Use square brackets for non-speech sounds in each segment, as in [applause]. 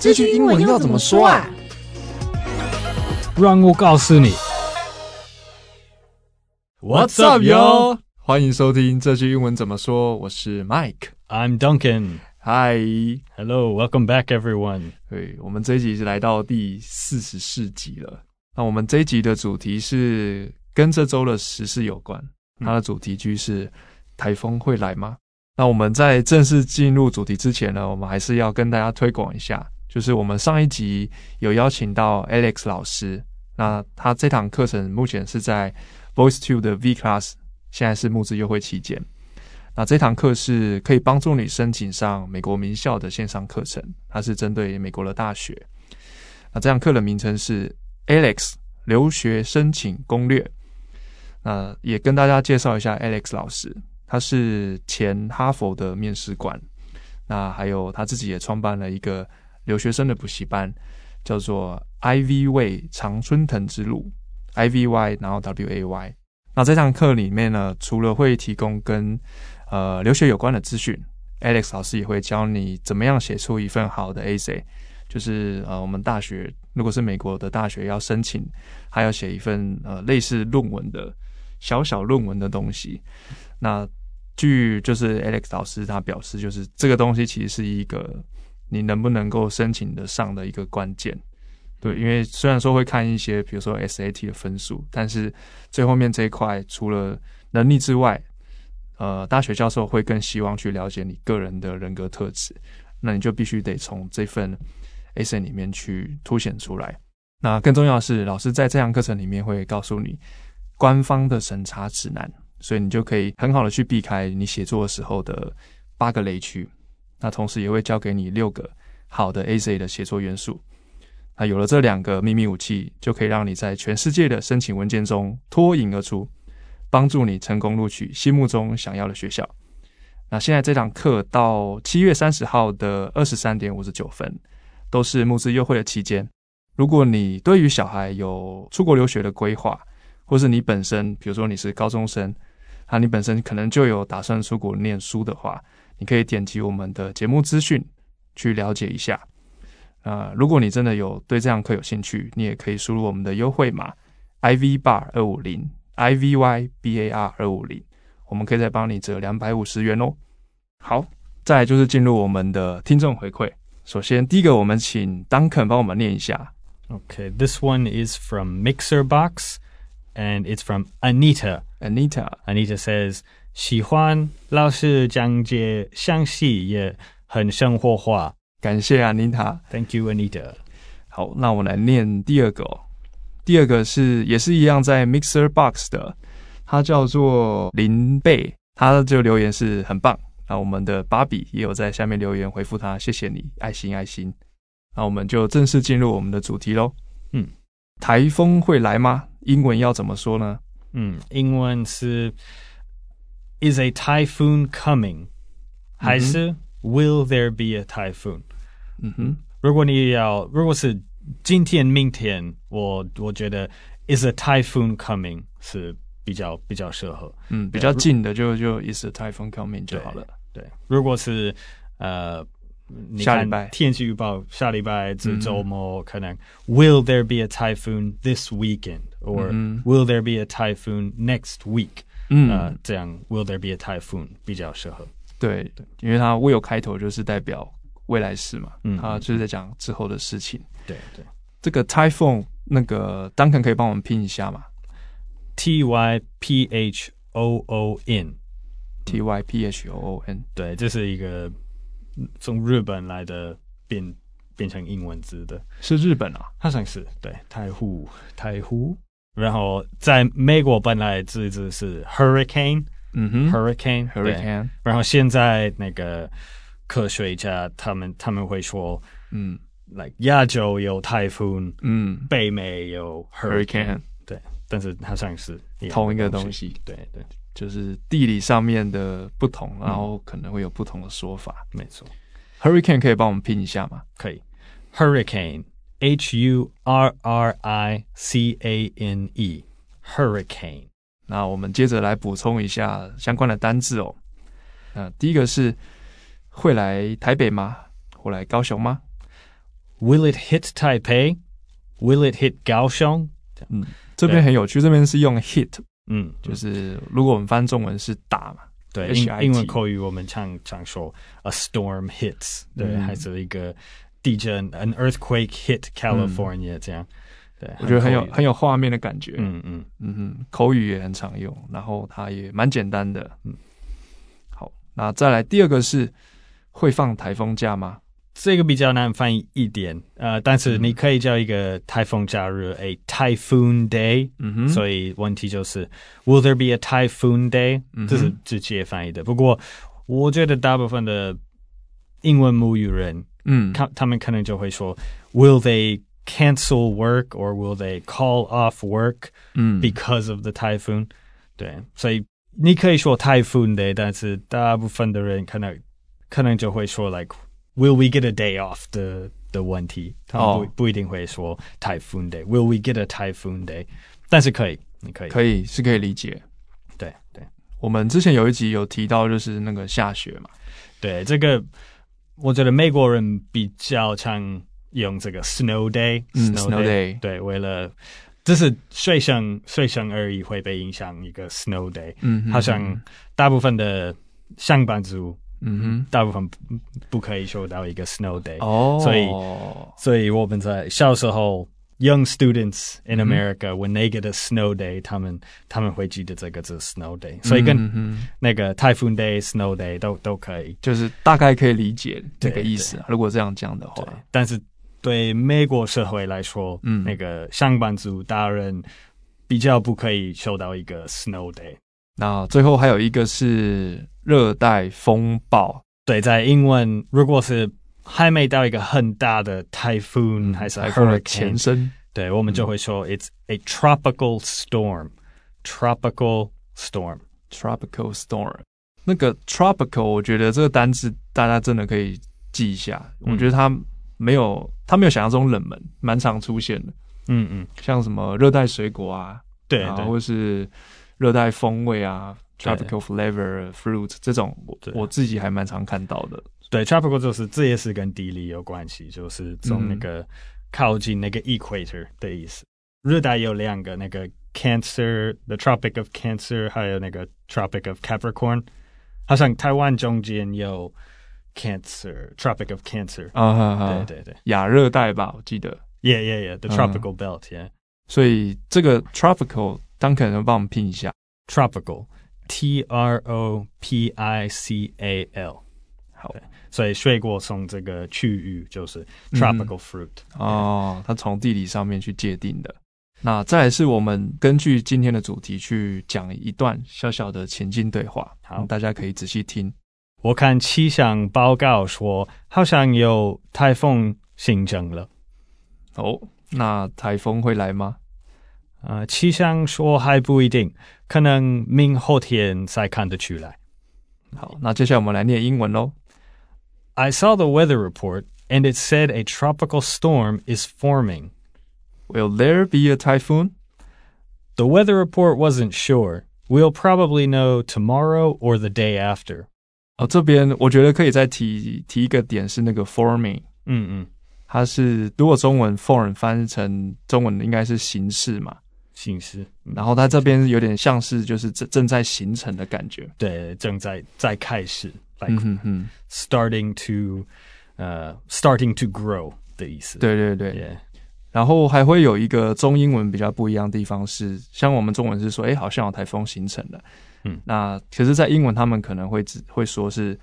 这句英文要怎么说啊？让我告诉你。What's up, yo？欢迎收听这句英文怎么说。我是 Mike，I'm Duncan。Hi，Hello，Welcome back, everyone。对，我们这一集是来到第四十四集了。那我们这一集的主题是跟这周的时事有关。它的主题句是：台风会来吗？那我们在正式进入主题之前呢，我们还是要跟大家推广一下。就是我们上一集有邀请到 Alex 老师，那他这堂课程目前是在 VoiceTube 的 V Class，现在是募资优惠期间。那这堂课是可以帮助你申请上美国名校的线上课程，它是针对美国的大学。那这堂课的名称是 Alex 留学申请攻略。那也跟大家介绍一下 Alex 老师，他是前哈佛的面试官，那还有他自己也创办了一个。留学生的补习班叫做 Ivy Way 常春藤之路，I V Y，然后 W A Y。那这堂课里面呢，除了会提供跟呃留学有关的资讯，Alex 老师也会教你怎么样写出一份好的 essay，就是呃我们大学如果是美国的大学要申请，还要写一份呃类似论文的小小论文的东西。那据就是 Alex 老师他表示，就是这个东西其实是一个。你能不能够申请得上的一个关键，对，因为虽然说会看一些，比如说 SAT 的分数，但是最后面这一块除了能力之外，呃，大学教授会更希望去了解你个人的人格特质，那你就必须得从这份 essay 里面去凸显出来。那更重要的是，老师在这堂课程里面会告诉你官方的审查指南，所以你就可以很好的去避开你写作的时候的八个雷区。那同时也会教给你六个好的 essay 的写作元素。那有了这两个秘密武器，就可以让你在全世界的申请文件中脱颖而出，帮助你成功录取心目中想要的学校。那现在这堂课到七月三十号的二十三点五十九分，都是募资优惠的期间。如果你对于小孩有出国留学的规划，或是你本身，比如说你是高中生，那，你本身可能就有打算出国念书的话。你可以点击我们的节目资讯去了解一下。啊、呃，如果你真的有对这堂课有兴趣，你也可以输入我们的优惠码 I V bar 二五零 I V Y B A R 二五零，我们可以再帮你折两百五十元哦。好，再来就是进入我们的听众回馈。首先，第一个我们请 Duncan 帮我们念一下。Okay，this one is from Mixer Box and it's from Anita. Anita. Anita says. 喜欢老师讲解详细也很生活化，感谢 Anita。Thank you, Anita。好，那我来念第二个哦。第二个是也是一样在 Mixer Box 的，他叫做林贝，他这个留言是很棒。那我们的芭比也有在下面留言回复他，谢谢你，爱心爱心。那我们就正式进入我们的主题喽。嗯，台风会来吗？英文要怎么说呢？嗯，英文是。Is a typhoon coming？还是 Will there be a typhoon？嗯哼，如果你要，如果是今天、明天，我我觉得 Is a typhoon coming 是比较比较适合。嗯，比较近的就就 Is a typhoon coming 就好了。对，如果是呃，下礼拜天气预报，下礼拜至周末可能 Will there be a typhoon this weekend？Or Will there be a typhoon next week？嗯，呃，这样 Will there be a typhoon 比较适合？对，对，因为它 will 开头就是代表未来式嘛，嗯，它就是在讲之后的事情。对对，这个 typhoon 那个 Duncan 可以帮我们拼一下吗？T Y P H O O N，T Y P H O O N，对，这是一个从日本来的变变成英文字的，是日本啊？好像是，对，台呼台呼。 然后在美国本来字字是 hurricane，嗯哼，hurricane，hurricane。然后现在那个科学家他们他们会说，嗯，like 亚洲有台风，嗯，北美有 hurricane，对，但是它像是同一个东西，对对，就是地理上面的不同，然后可能会有不同的说法，没错。hurricane 可以帮我们拼一下吗？可以，hurricane。H U R R I C A N E，hurricane。那我们接着来补充一下相关的单字哦。那第一个是会来台北吗？会来高雄吗？Will it hit Taipei? Will it hit 高雄？嗯，这边很有趣，这边是用 hit，嗯，就是如果我们翻中文是打嘛，对，英英文口语我们常常说 a storm hits，对，还是一个地震，an earthquake hit California，这样，对，我觉得很有很有画面的感觉，嗯嗯。嗯哼，口语也很常用，然后它也蛮简单的，嗯，好，那再来第二个是会放台风假吗？这个比较难翻译一点，呃，但是你可以叫一个台风假日 a typhoon day，嗯哼，所以问题就是 Will there be a typhoon day？这是直接翻译的。不过我觉得大部分的英文母语人，嗯，他他们可能就会说 Will they cancel work or will they call off work？嗯，because of the typhoon。对，所以你可以说 typhoon day，但是大部分的人可能可能就会说 like。Will we get a day off 的的问题，他们不、oh. 不一定会说 typhoon day。Will we get a typhoon day？但是可以，你可以，可以是可以理解。对对，我们之前有一集有提到，就是那个下雪嘛。对，这个 我觉得美国人比较常用这个 snow day，snow、嗯、day, day。对，为了这是睡生睡生而已会被影响一个 snow day。嗯，好像大部分的上班族。嗯哼，大部分不不可以收到一个 snow day，哦，所以所以我们在小时候，young students in America、嗯、when they get a snow day，他们他们会记得这个字 snow day，所以跟那个 typhoon day、snow day 都都可以，就是大概可以理解这个意思。如果这样讲的话，但是对美国社会来说，嗯，那个上班族大人比较不可以收到一个 snow day。那最后还有一个是热带风暴，对，在英文如果是还没到一个很大的 typhoon 还是 hurricane 前身，对，我们就会说 it's a tropical storm，tropical storm，tropical storm。那个 tropical，我觉得这个单词大家真的可以记一下。我觉得它没有，它没有想象中冷门，蛮常出现的。嗯嗯，像什么热带水果啊，对，对，或是。热带风味啊，tropical flavor fruit 这种，我我自己还蛮常看到的。对，tropical 就是这也是跟地理有关系，就是从那个靠近那个 equator 的意思。热带有两个，那个 Cancer，the Tropic of Cancer，还有那个 Tropic of Capricorn。好像台湾中间有 Cancer，Tropic of Cancer。啊对对对，亚热带吧，我记得。Yeah yeah yeah，the tropical belt，yeah。所以这个 tropical。张可能帮我们拼一下，tropical，T R O P I C A L，好，所以水果从这个区域就是 tropical fruit，嗯。哦，它从地理上面去界定的。那再来是我们根据今天的主题去讲一段小小的情境对话，好，大家可以仔细听。我看气象报告说，好像有台风形成了。哦，那台风会来吗？呃，气象说还不一定，可能明后天才看得出来。好，那接下来我们来念英文喽。I saw the weather report and it said a tropical storm is forming. Will there be a typhoon? The weather report wasn't sure. We'll probably know tomorrow or the day after. 哦，这边我觉得可以再提提一个点是那个 forming。嗯嗯，它是如果中文 form 翻译成中文应该是形式嘛。 形式，然后它这边有点像是就是正正在形成的感觉，对，正在在开始，like、嗯、哼 starting to，呃、uh,，starting to grow 的意思，对对对，yeah. 然后还会有一个中英文比较不一样的地方是，像我们中文是说，哎，好像有台风形成了，嗯，那可是，在英文他们可能会只会说是，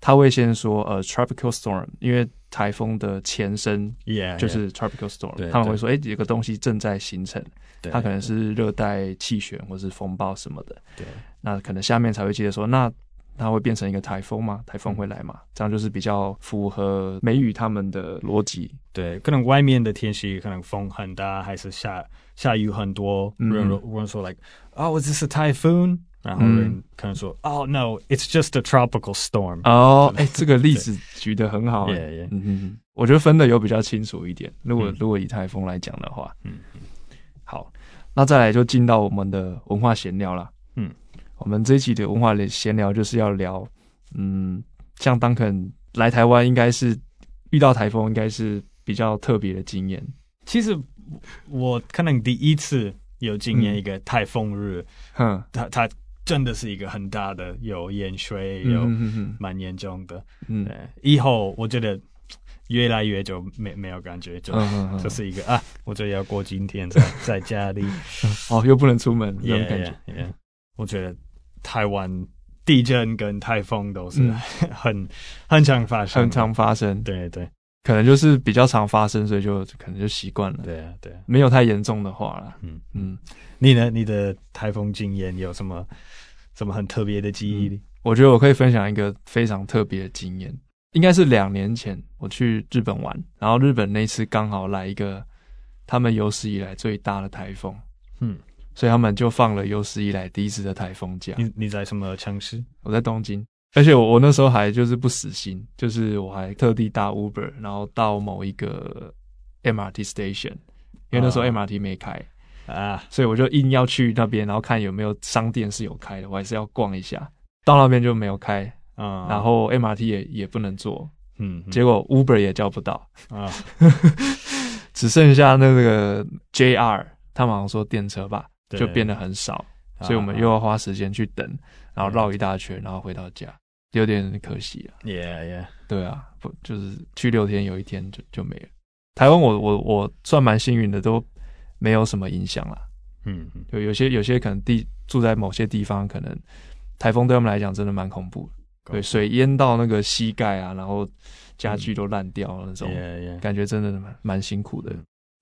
他会先说呃、uh, tropical storm，因为台风的前身，yeah，就是 tropical storm. 他们会说，哎，有个东西正在形成。对，它可能是热带气旋或是风暴什么的。对，那可能下面才会接着说，那它会变成一个台风吗？台风会来吗？这样就是比较符合美语他们的逻辑。对，可能外面的天气可能风很大，还是下下雨很多。嗯，人人说 like oh is this a typhoon？然后人可能说、嗯、oh no it's just a tropical storm。哦，[laughs] 哎，这个例子举得很好。Yeah, yeah. 嗯哼，我觉得分的有比较清楚一点。如果、嗯、如果以台风来讲的话，嗯。好，那再来就进到我们的文化闲聊了。嗯，我们这一期的文化闲聊就是要聊，嗯，像 Duncan 来台湾应该是遇到台风应该是比较特别的经验。其实我可能第一次有经验一个台风日，嗯，它它真的是一个很大的，有淹水，有蛮严重的。嗯，以后我觉得越来越就没没有感觉，就就是一个啊，我就要过今天在 [laughs] 在家里，[laughs] 哦，又不能出门那种感觉。我觉得台湾地震跟台风都是 [laughs] 很很常发生，很常发生。对对。可能就是比较常发生，所以就可能就习惯了。对啊，对啊，没有太严重的话啦。嗯嗯，你呢？你的台风经验有什么什么很特别的记忆？嗯，我觉得我可以分享一个非常特别的经验，应该是两年前我去日本玩，然后日本那次刚好来一个他们有史以来最大的台风，嗯，所以他们就放了有史以来第一次的台风假。你你在什么城市？我在东京。而且我我那时候还就是不死心，就是我还特地搭 Uber，然后到某一个 MRT station，因为那时候 MRT 没开啊，所以我就硬要去那边，然后看有没有商店是有开的，我还是要逛一下。到那边就没有开啊，然后 MRT 也也不能坐，嗯，结果 Uber 也叫不到啊，[laughs] 只剩下那个 JR，他们好像说电车吧，就变得很少，所以我们又要花时间去等，然后绕一大圈，然后回到家。有点可惜啊，Yeah, yeah，对啊，不就是去六天，有一天就就没了。台湾我我我算蛮幸运的，都没有什么影响啦。嗯，就有些有些可能地住在某些地方，可能台风对他们来讲真的蛮恐怖的，对，水淹到那个膝盖啊，然后家具都烂掉了那种，Yeah, yeah. 感觉真的蛮蛮辛苦的。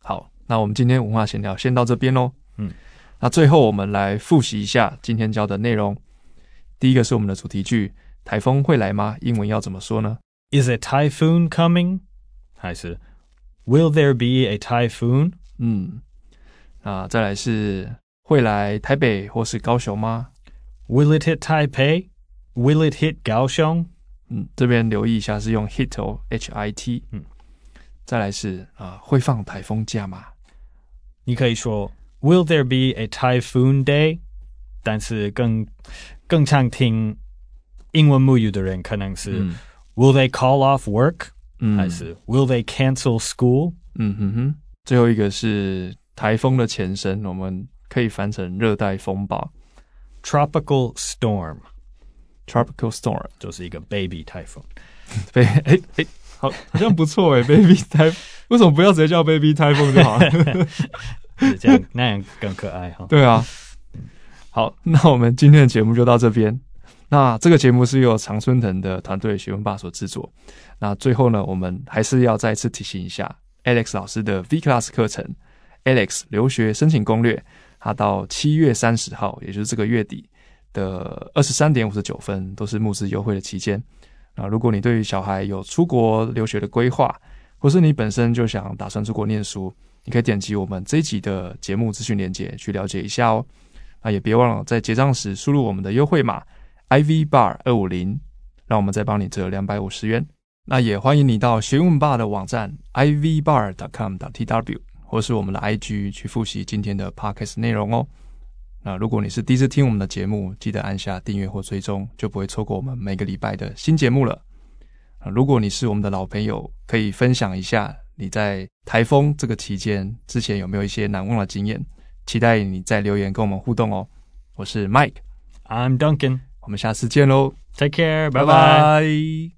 好，那我们今天文化闲聊先到这边喽。嗯，那最后我们来复习一下今天教的内容。第一个是我们的主题句。台风会来吗？英文要怎么说呢？Is a typhoon coming？还是 Will there be a typhoon？嗯，啊，再来是会来台北或是高雄吗？Will it hit Taipei？Will it hit 高雄？嗯，这边留意一下是用 hit 哦，H I T。嗯，再来是啊，会放台风假吗？你可以说 Will there be a typhoon day？但是更更常听。英文母语的人可能是、嗯、Will they call off work？、嗯、还是 Will they cancel school？嗯哼哼。最后一个是台风的前身，我们可以翻成热带风暴 （tropical storm）。tropical storm 就是一个 baby 台风。[laughs] 对，哎哎，好，好像不错哎，baby [laughs] 台风。为什么不要直接叫 baby 台风就好了？[laughs] 是这样，那样更可爱哈。对啊。好，那我们今天的节目就到这边。那这个节目是由常春藤的团队学问爸所制作。那最后呢，我们还是要再次提醒一下 Alex 老师的 V Class 课程，Alex 留学申请攻略，它到七月三十号，也就是这个月底的二十三点五十九分，都是募资优惠的期间。那如果你对于小孩有出国留学的规划，或是你本身就想打算出国念书，你可以点击我们这一集的节目资讯链接去了解一下哦。那也别忘了在结账时输入我们的优惠码。Iv bar 二五零，让我们再帮你折两百五十元。那也欢迎你到学问吧的网站 iv bar dot com dot tw，或是我们的 IG 去复习今天的 podcast 内容哦。那如果你是第一次听我们的节目，记得按下订阅或追踪，就不会错过我们每个礼拜的新节目了。啊，如果你是我们的老朋友，可以分享一下你在台风这个期间之前有没有一些难忘的经验？期待你在留言跟我们互动哦。我是 Mike，I'm Duncan。我们下次见喽，Take care，拜拜。